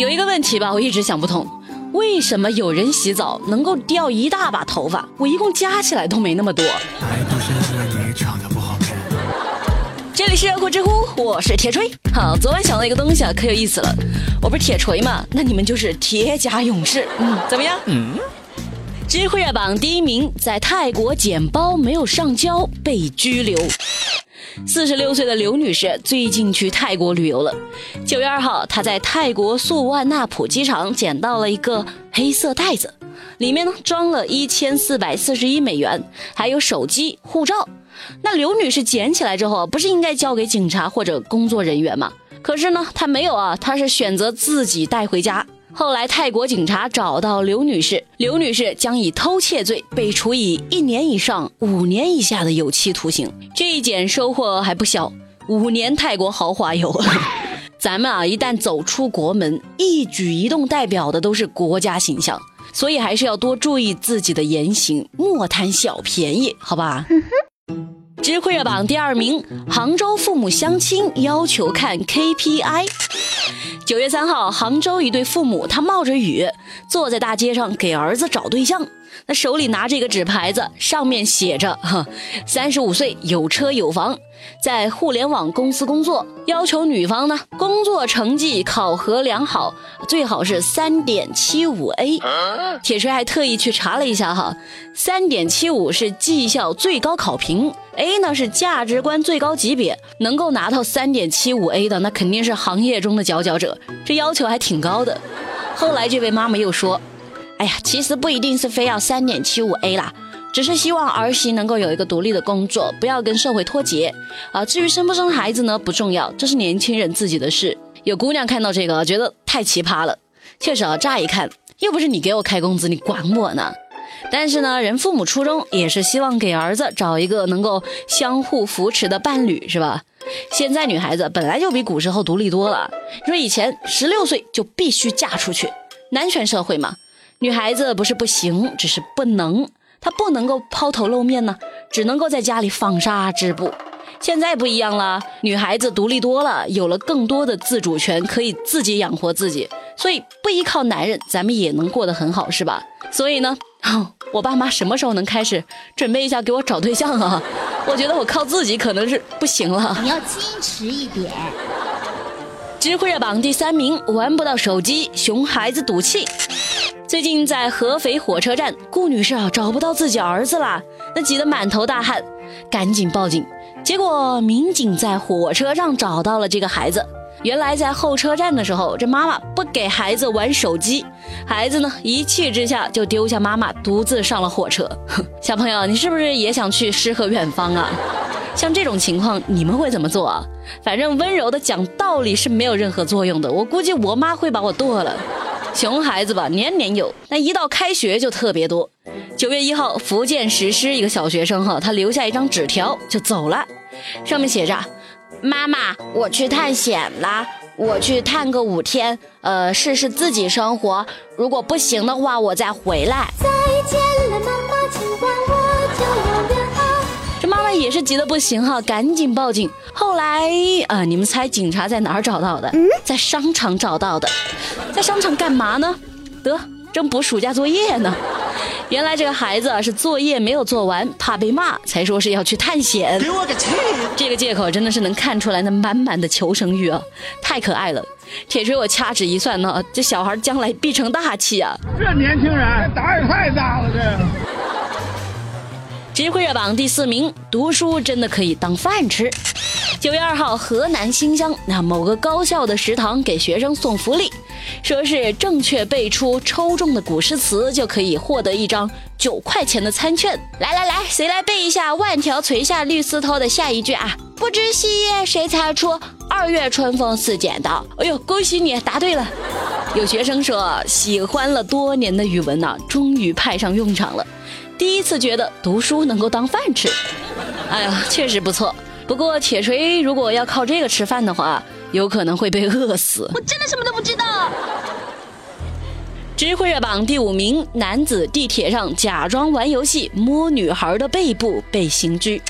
有一个问题吧，我一直想不通，为什么有人洗澡能够掉一大把头发？我一共加起来都没那么多。这里是热酷知乎，我是铁锤。好，昨晚想到一个东西啊，可有意思了。我不是铁锤嘛，那你们就是铁甲勇士。嗯，怎么样？嗯。知乎热榜第一名，在泰国捡包没有上交被拘留。四十六岁的刘女士最近去泰国旅游了。九月二号，她在泰国素万那普机场捡到了一个黑色袋子，里面呢装了一千四百四十一美元，还有手机、护照。那刘女士捡起来之后，不是应该交给警察或者工作人员吗？可是呢，她没有啊，她是选择自己带回家。后来，泰国警察找到刘女士，刘女士将以偷窃罪被处以一年以上五年以下的有期徒刑。这一减收获还不小，五年泰国豪华游。咱们啊，一旦走出国门，一举一动代表的都是国家形象，所以还是要多注意自己的言行，莫贪小便宜，好吧？知乎热榜第二名，杭州父母相亲要求看 KPI。九月三号，杭州一对父母，他冒着雨坐在大街上给儿子找对象。那手里拿着一个纸牌子，上面写着：“哈，三十五岁，有车有房，在互联网公司工作，要求女方呢工作成绩考核良好，最好是三点七五 A。”铁锤还特意去查了一下哈，三点七五是绩效最高考评，A 呢是价值观最高级别，能够拿到三点七五 A 的，那肯定是行业中的佼佼者，这要求还挺高的。后来这位妈妈又说。哎呀，其实不一定是非要三点七五 A 啦，只是希望儿媳能够有一个独立的工作，不要跟社会脱节啊。至于生不生孩子呢，不重要，这是年轻人自己的事。有姑娘看到这个，觉得太奇葩了。确实啊，乍一看又不是你给我开工资，你管我呢。但是呢，人父母初衷也是希望给儿子找一个能够相互扶持的伴侣，是吧？现在女孩子本来就比古时候独立多了。你说以前十六岁就必须嫁出去，男权社会嘛。女孩子不是不行，只是不能，她不能够抛头露面呢，只能够在家里纺纱织布。现在不一样了，女孩子独立多了，有了更多的自主权，可以自己养活自己，所以不依靠男人，咱们也能过得很好，是吧？所以呢，我爸妈什么时候能开始准备一下给我找对象啊？我觉得我靠自己可能是不行了。你要矜持一点。知乎热榜第三名，玩不到手机，熊孩子赌气。最近在合肥火车站，顾女士啊找不到自己儿子啦，那急得满头大汗，赶紧报警。结果民警在火车上找到了这个孩子。原来在候车站的时候，这妈妈不给孩子玩手机，孩子呢一气之下就丢下妈妈，独自上了火车。小朋友，你是不是也想去诗和远方啊？像这种情况，你们会怎么做啊？反正温柔的讲道理是没有任何作用的，我估计我妈会把我剁了。熊孩子吧，年年有，那一到开学就特别多。九月一号，福建石狮一个小学生哈，他留下一张纸条就走了，上面写着：“妈妈，我去探险啦，我去探个五天，呃，试试自己生活，如果不行的话，我再回来。”再见了，妈妈，我就要远航。这妈妈也是急得不行哈，赶紧报警。后来啊，你们猜警察在哪儿找到的？在商场找到的。在商场干嘛呢？得正补暑假作业呢。原来这个孩子啊是作业没有做完，怕被骂，才说是要去探险。给我个去！这个借口真的是能看出来那满满的求生欲啊，太可爱了。铁锤，我掐指一算呢，这小孩将来必成大器啊。这年轻人胆也太大了，这。知乎热榜第四名，读书真的可以当饭吃。九月二号，河南新乡那某个高校的食堂给学生送福利，说是正确背出抽中的古诗词就可以获得一张九块钱的餐券。来来来，谁来背一下“万条垂下绿丝绦”的下一句啊？不知细叶谁裁出？二月春风似剪刀。哎呦，恭喜你答对了！有学生说，喜欢了多年的语文呐，终于派上用场了。第一次觉得读书能够当饭吃。哎呀，确实不错。不过铁锤如果要靠这个吃饭的话，有可能会被饿死。我真的什么都不知道。知乎热榜第五名，男子地铁上假装玩游戏摸女孩的背部被刑拘。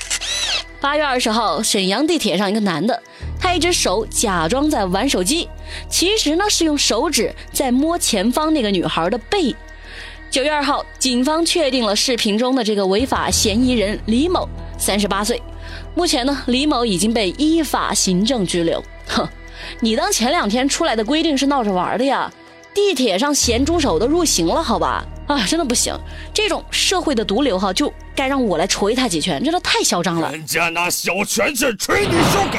八月二十号，沈阳地铁上一个男的，他一只手假装在玩手机，其实呢是用手指在摸前方那个女孩的背。九月二号，警方确定了视频中的这个违法嫌疑人李某，三十八岁。目前呢，李某已经被依法行政拘留。哼，你当前两天出来的规定是闹着玩的呀？地铁上咸猪手都入刑了，好吧？啊，真的不行，这种社会的毒瘤哈，就该让我来捶他几拳，真的太嚣张了。人家拿小拳拳捶你小狗。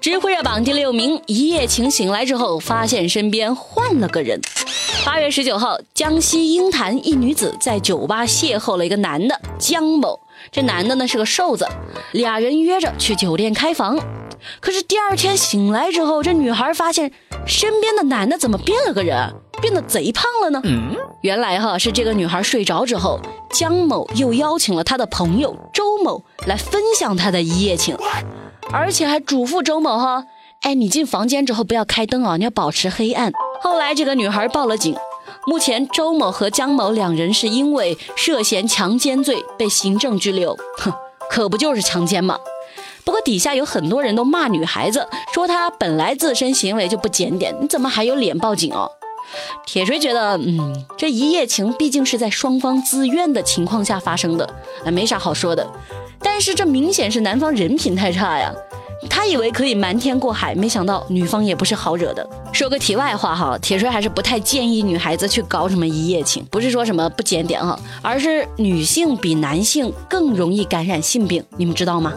知乎热榜第六名，一夜情醒来之后，发现身边换了个人。八月十九号，江西鹰潭一女子在酒吧邂逅了一个男的江某，这男的呢是个瘦子，俩人约着去酒店开房。可是第二天醒来之后，这女孩发现身边的男的怎么变了个人，变得贼胖了呢？原来哈是这个女孩睡着之后，江某又邀请了他的朋友周某来分享他的一夜情，而且还嘱咐周某哈，哎，你进房间之后不要开灯啊，你要保持黑暗。后来这个女孩报了警，目前周某和江某两人是因为涉嫌强奸罪被行政拘留。哼，可不就是强奸吗？不过底下有很多人都骂女孩子，说她本来自身行为就不检点，你怎么还有脸报警哦？铁锤觉得，嗯，这一夜情毕竟是在双方自愿的情况下发生的，啊，没啥好说的。但是这明显是男方人品太差呀。他以为可以瞒天过海，没想到女方也不是好惹的。说个题外话哈，铁锤还是不太建议女孩子去搞什么一夜情，不是说什么不检点哈，而是女性比男性更容易感染性病，你们知道吗？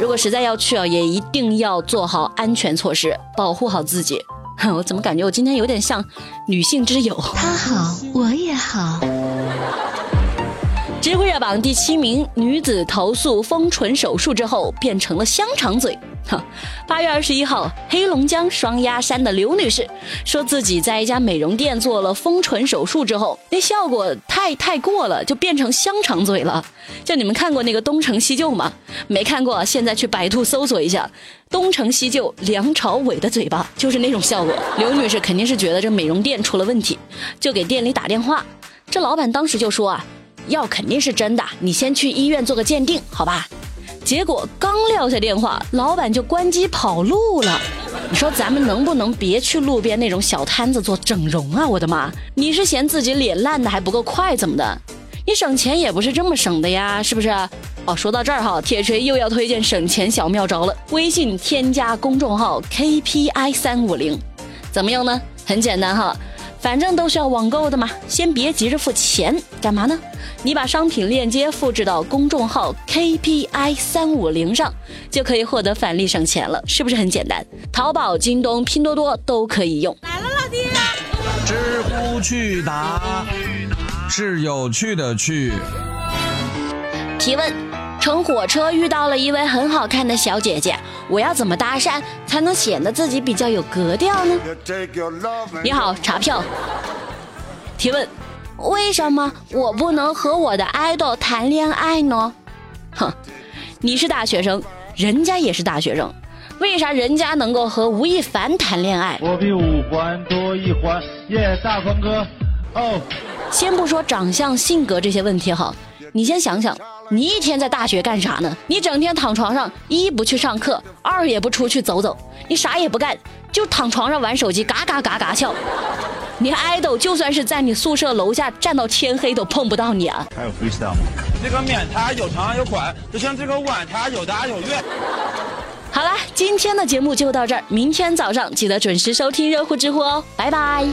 如果实在要去啊，也一定要做好安全措施，保护好自己。我怎么感觉我今天有点像女性之友？他好，我也好。知乎热榜第七名，女子投诉丰唇手术之后变成了香肠嘴。哈，八月二十一号，黑龙江双鸭山的刘女士说自己在一家美容店做了丰唇手术之后，那效果太太过了，就变成香肠嘴了。就你们看过那个东成西就吗？没看过，现在去百度搜索一下东成西就梁朝伟的嘴巴，就是那种效果。刘女士肯定是觉得这美容店出了问题，就给店里打电话。这老板当时就说啊。药肯定是真的，你先去医院做个鉴定，好吧？结果刚撂下电话，老板就关机跑路了。你说咱们能不能别去路边那种小摊子做整容啊？我的妈！你是嫌自己脸烂的还不够快怎么的？你省钱也不是这么省的呀，是不是？哦，说到这儿哈，铁锤又要推荐省钱小妙招了。微信添加公众号 KPI 三五零，怎么用呢？很简单哈。反正都是要网购的嘛，先别急着付钱，干嘛呢？你把商品链接复制到公众号 KPI 三五零上，就可以获得返利省钱了，是不是很简单？淘宝、京东、拼多多都可以用。来了，老弟。知乎去答是有趣的趣。提问。乘火车遇到了一位很好看的小姐姐，我要怎么搭讪才能显得自己比较有格调呢？你好，查票。提问：为什么我不能和我的爱豆谈恋爱呢？哼，你是大学生，人家也是大学生，为啥人家能够和吴亦凡谈恋爱？我比五环多一环，耶，大鹏哥。哦，先不说长相、性格这些问题哈。你先想想，你一天在大学干啥呢？你整天躺床上，一不去上课，二也不出去走走，你啥也不干，就躺床上玩手机，嘎嘎嘎嘎笑。你爱豆就算是在你宿舍楼下站到天黑都碰不到你啊！还有 freestyle 吗？这个面它有长有宽，就像这个碗它有大有圆。好了，今天的节目就到这儿，明天早上记得准时收听热乎知乎哦，拜拜。